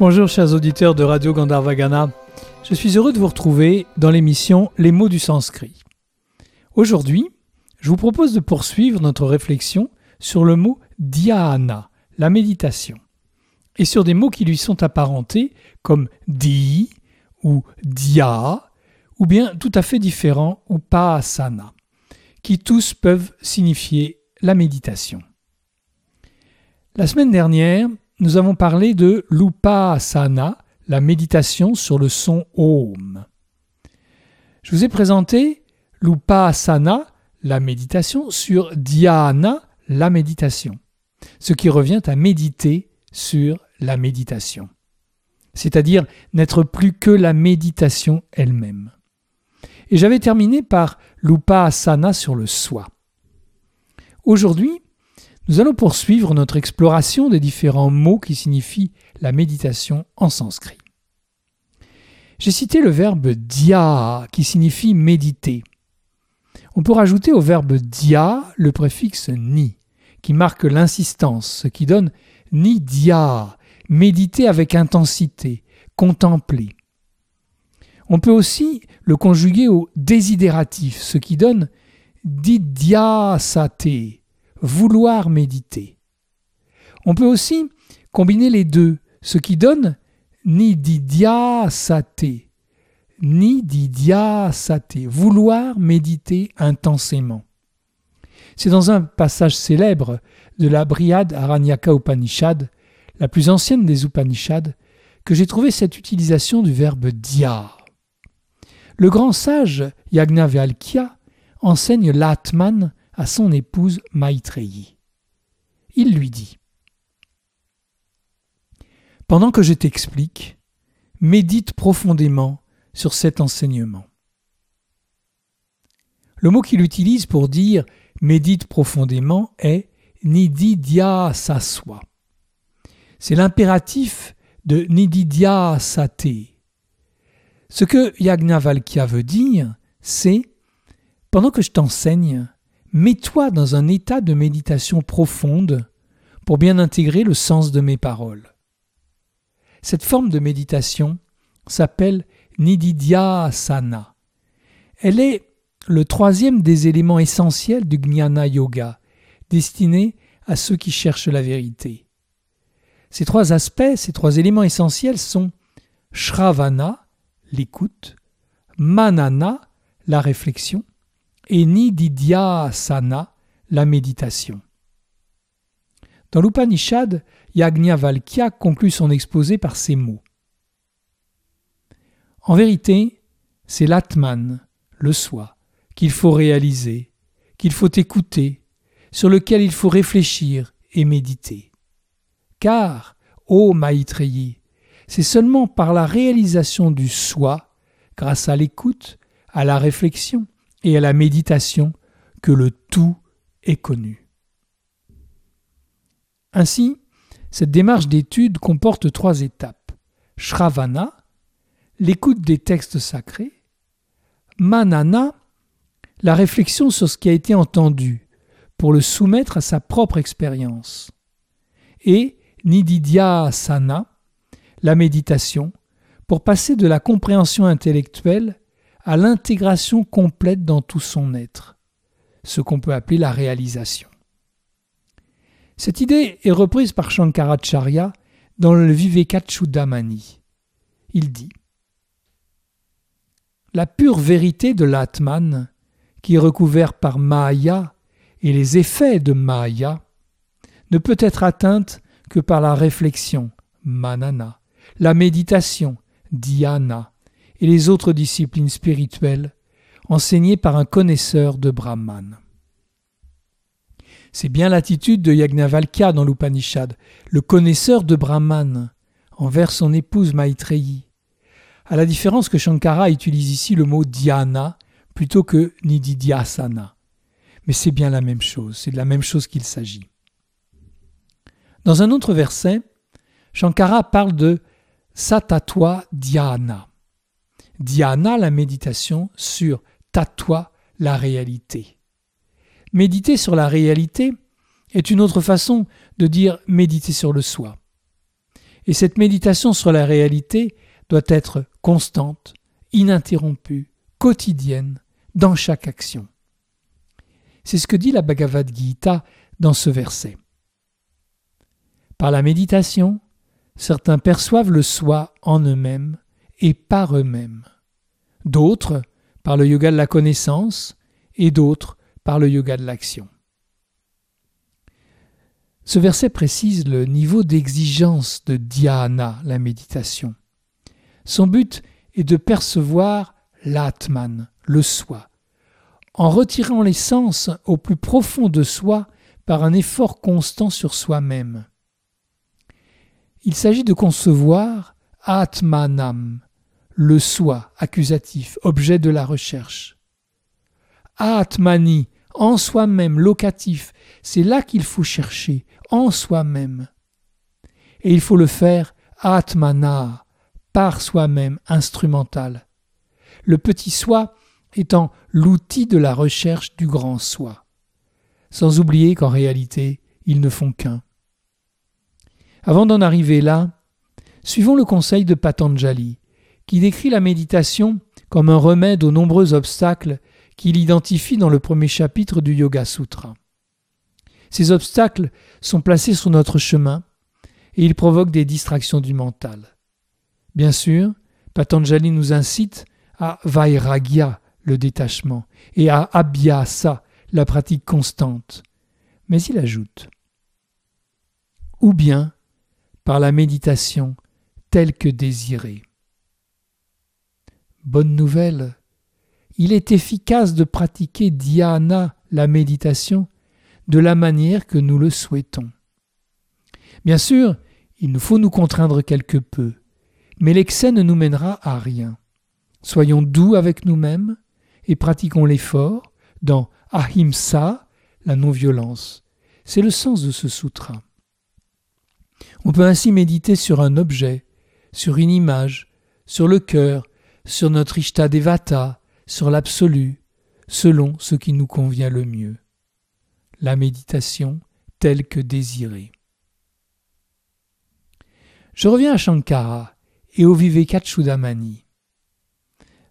Bonjour chers auditeurs de Radio Gandharvagana, je suis heureux de vous retrouver dans l'émission Les mots du sanskrit. Aujourd'hui, je vous propose de poursuivre notre réflexion sur le mot dhyana, la méditation, et sur des mots qui lui sont apparentés comme di ou dhya, ou bien tout à fait différents ou pasana, qui tous peuvent signifier la méditation. La semaine dernière, nous avons parlé de l'upasana, la méditation sur le son Om. Je vous ai présenté l'upasana, la méditation, sur dhyana, la méditation, ce qui revient à méditer sur la méditation, c'est-à-dire n'être plus que la méditation elle-même. Et j'avais terminé par l'upasana sur le soi. Aujourd'hui, nous allons poursuivre notre exploration des différents mots qui signifient la méditation en sanskrit. J'ai cité le verbe dia qui signifie méditer. On peut rajouter au verbe dia le préfixe ni qui marque l'insistance, ce qui donne ni dia, méditer avec intensité, contempler. On peut aussi le conjuguer au désidératif, ce qui donne didyasate, vouloir méditer. On peut aussi combiner les deux, ce qui donne nididhyasate, nididhyasate, vouloir méditer intensément. C'est dans un passage célèbre de la Brihad Aranyaka Upanishad, la plus ancienne des Upanishads, que j'ai trouvé cette utilisation du verbe dhya. Le grand sage Yagnavalkya enseigne l'Atman à son épouse Maitreyi. Il lui dit Pendant que je t'explique, médite profondément sur cet enseignement. Le mot qu'il utilise pour dire médite profondément est nididya saswa. C'est l'impératif de nididya sate. Ce que Yagnavalkya veut dire, c'est pendant que je t'enseigne, mets-toi dans un état de méditation profonde pour bien intégrer le sens de mes paroles. Cette forme de méditation s'appelle Nididhyasana. Elle est le troisième des éléments essentiels du Jnana Yoga, destiné à ceux qui cherchent la vérité. Ces trois aspects, ces trois éléments essentiels sont Shravana, l'écoute, Manana, la réflexion, et Nididhyasana, la méditation. Dans l'Upanishad, Yagnavalkya conclut son exposé par ces mots. En vérité, c'est l'Atman, le soi, qu'il faut réaliser, qu'il faut écouter, sur lequel il faut réfléchir et méditer. Car, ô Maitreyi, c'est seulement par la réalisation du soi, grâce à l'écoute, à la réflexion, et à la méditation que le tout est connu. Ainsi, cette démarche d'étude comporte trois étapes. Shravana, l'écoute des textes sacrés, Manana, la réflexion sur ce qui a été entendu pour le soumettre à sa propre expérience, et Nididhyasana, la méditation, pour passer de la compréhension intellectuelle à l'intégration complète dans tout son être, ce qu'on peut appeler la réalisation. Cette idée est reprise par Shankaracharya dans le Vivekachudamani. Il dit La pure vérité de l'Atman, qui est recouvert par Maya et les effets de Maya, ne peut être atteinte que par la réflexion, manana, la méditation, dhyana, et les autres disciplines spirituelles enseignées par un connaisseur de Brahman. C'est bien l'attitude de Yagnavalkya dans l'Upanishad, le connaisseur de Brahman, envers son épouse Maitreyi, à la différence que Shankara utilise ici le mot dhyana plutôt que nididhyasana. Mais c'est bien la même chose, c'est de la même chose qu'il s'agit. Dans un autre verset, Shankara parle de satatwa dhyana. Dhyana, la méditation sur Tatwa, la réalité. Méditer sur la réalité est une autre façon de dire méditer sur le soi. Et cette méditation sur la réalité doit être constante, ininterrompue, quotidienne, dans chaque action. C'est ce que dit la Bhagavad Gita dans ce verset. Par la méditation, certains perçoivent le soi en eux-mêmes et par eux-mêmes. D'autres par le yoga de la connaissance et d'autres par le yoga de l'action. Ce verset précise le niveau d'exigence de dhyana, la méditation. Son but est de percevoir l'atman, le soi, en retirant l'essence au plus profond de soi par un effort constant sur soi-même. Il s'agit de concevoir atmanam, le soi accusatif, objet de la recherche. Atmani, en soi-même, locatif, c'est là qu'il faut chercher, en soi-même. Et il faut le faire atmana, par soi-même, instrumental. Le petit soi étant l'outil de la recherche du grand soi. Sans oublier qu'en réalité, ils ne font qu'un. Avant d'en arriver là, suivons le conseil de Patanjali, qui décrit la méditation comme un remède aux nombreux obstacles qu'il identifie dans le premier chapitre du Yoga Sutra. Ces obstacles sont placés sur notre chemin et ils provoquent des distractions du mental. Bien sûr, Patanjali nous incite à Vairagya, le détachement, et à Abhyasa, la pratique constante. Mais il ajoute Ou bien par la méditation telle que désirée. Bonne nouvelle, il est efficace de pratiquer dhyana, la méditation, de la manière que nous le souhaitons. Bien sûr, il nous faut nous contraindre quelque peu, mais l'excès ne nous mènera à rien. Soyons doux avec nous-mêmes et pratiquons l'effort dans ahimsa, la non-violence. C'est le sens de ce sutra. On peut ainsi méditer sur un objet, sur une image, sur le cœur, sur notre Ishtadevata, sur l'absolu, selon ce qui nous convient le mieux. La méditation telle que désirée. Je reviens à Shankara et au Vivekachudamani,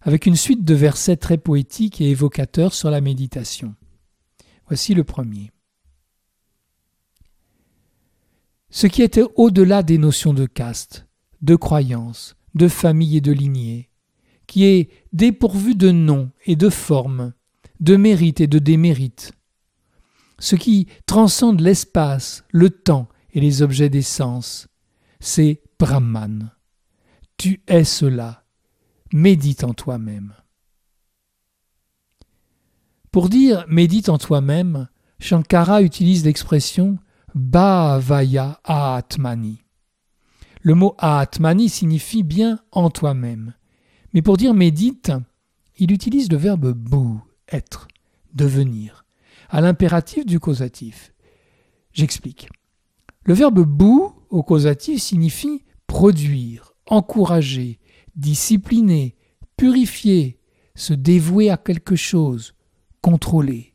avec une suite de versets très poétiques et évocateurs sur la méditation. Voici le premier. Ce qui était au-delà des notions de caste, de croyance, de famille et de lignée, qui est dépourvu de nom et de forme, de mérite et de démérite. Ce qui transcende l'espace, le temps et les objets des sens, c'est Brahman. Tu es cela. Médite en toi-même. Pour dire médite en toi-même, Shankara utilise l'expression Bhavaya Atmani. Le mot Atmani signifie bien en toi-même. Mais pour dire médite, il utilise le verbe bou, être, devenir, à l'impératif du causatif. J'explique. Le verbe bou au causatif signifie produire, encourager, discipliner, purifier, se dévouer à quelque chose, contrôler.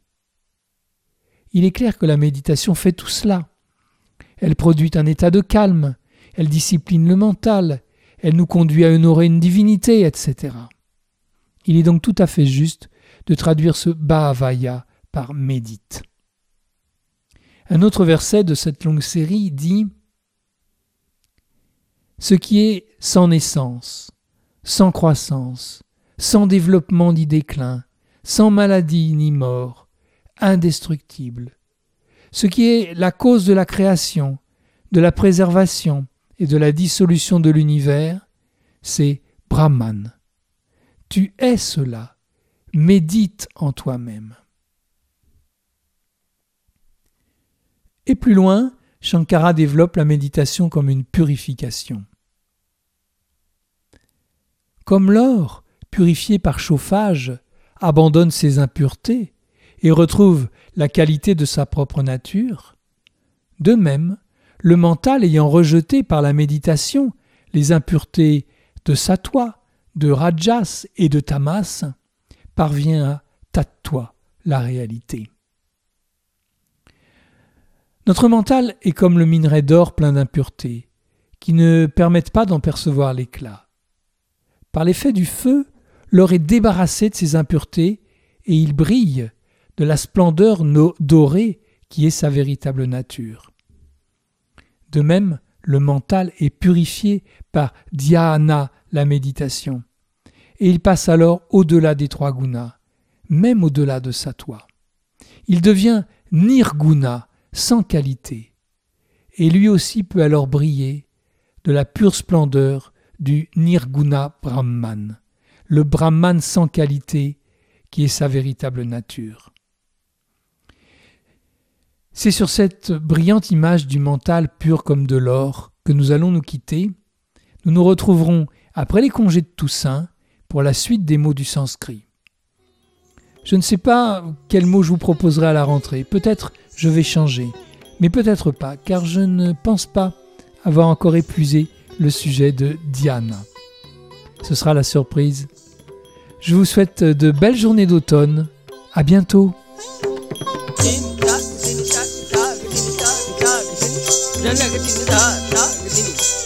Il est clair que la méditation fait tout cela. Elle produit un état de calme, elle discipline le mental, elle nous conduit à honorer une divinité, etc. Il est donc tout à fait juste de traduire ce Bhavaya par médite. Un autre verset de cette longue série dit Ce qui est sans naissance, sans croissance, sans développement ni déclin, sans maladie ni mort, indestructible, ce qui est la cause de la création, de la préservation, et de la dissolution de l'univers, c'est Brahman. Tu es cela. Médite en toi-même. Et plus loin, Shankara développe la méditation comme une purification. Comme l'or, purifié par chauffage, abandonne ses impuretés et retrouve la qualité de sa propre nature, de même, le mental ayant rejeté par la méditation les impuretés de satwa, de rajas et de tamas, parvient à tattva, la réalité. Notre mental est comme le minerai d'or plein d'impuretés, qui ne permettent pas d'en percevoir l'éclat. Par l'effet du feu, l'or est débarrassé de ses impuretés et il brille de la splendeur dorée qui est sa véritable nature. De même, le mental est purifié par dhyana, la méditation, et il passe alors au-delà des trois gunas, même au-delà de sattva. Il devient nirguna, sans qualité, et lui aussi peut alors briller de la pure splendeur du nirguna brahman, le brahman sans qualité qui est sa véritable nature. C'est sur cette brillante image du mental pur comme de l'or que nous allons nous quitter. Nous nous retrouverons après les congés de Toussaint pour la suite des mots du sanskrit. Je ne sais pas quel mot je vous proposerai à la rentrée. Peut-être je vais changer, mais peut-être pas, car je ne pense pas avoir encore épuisé le sujet de Diana. Ce sera la surprise. Je vous souhaite de belles journées d'automne. À bientôt. जनक दिन दाता दिन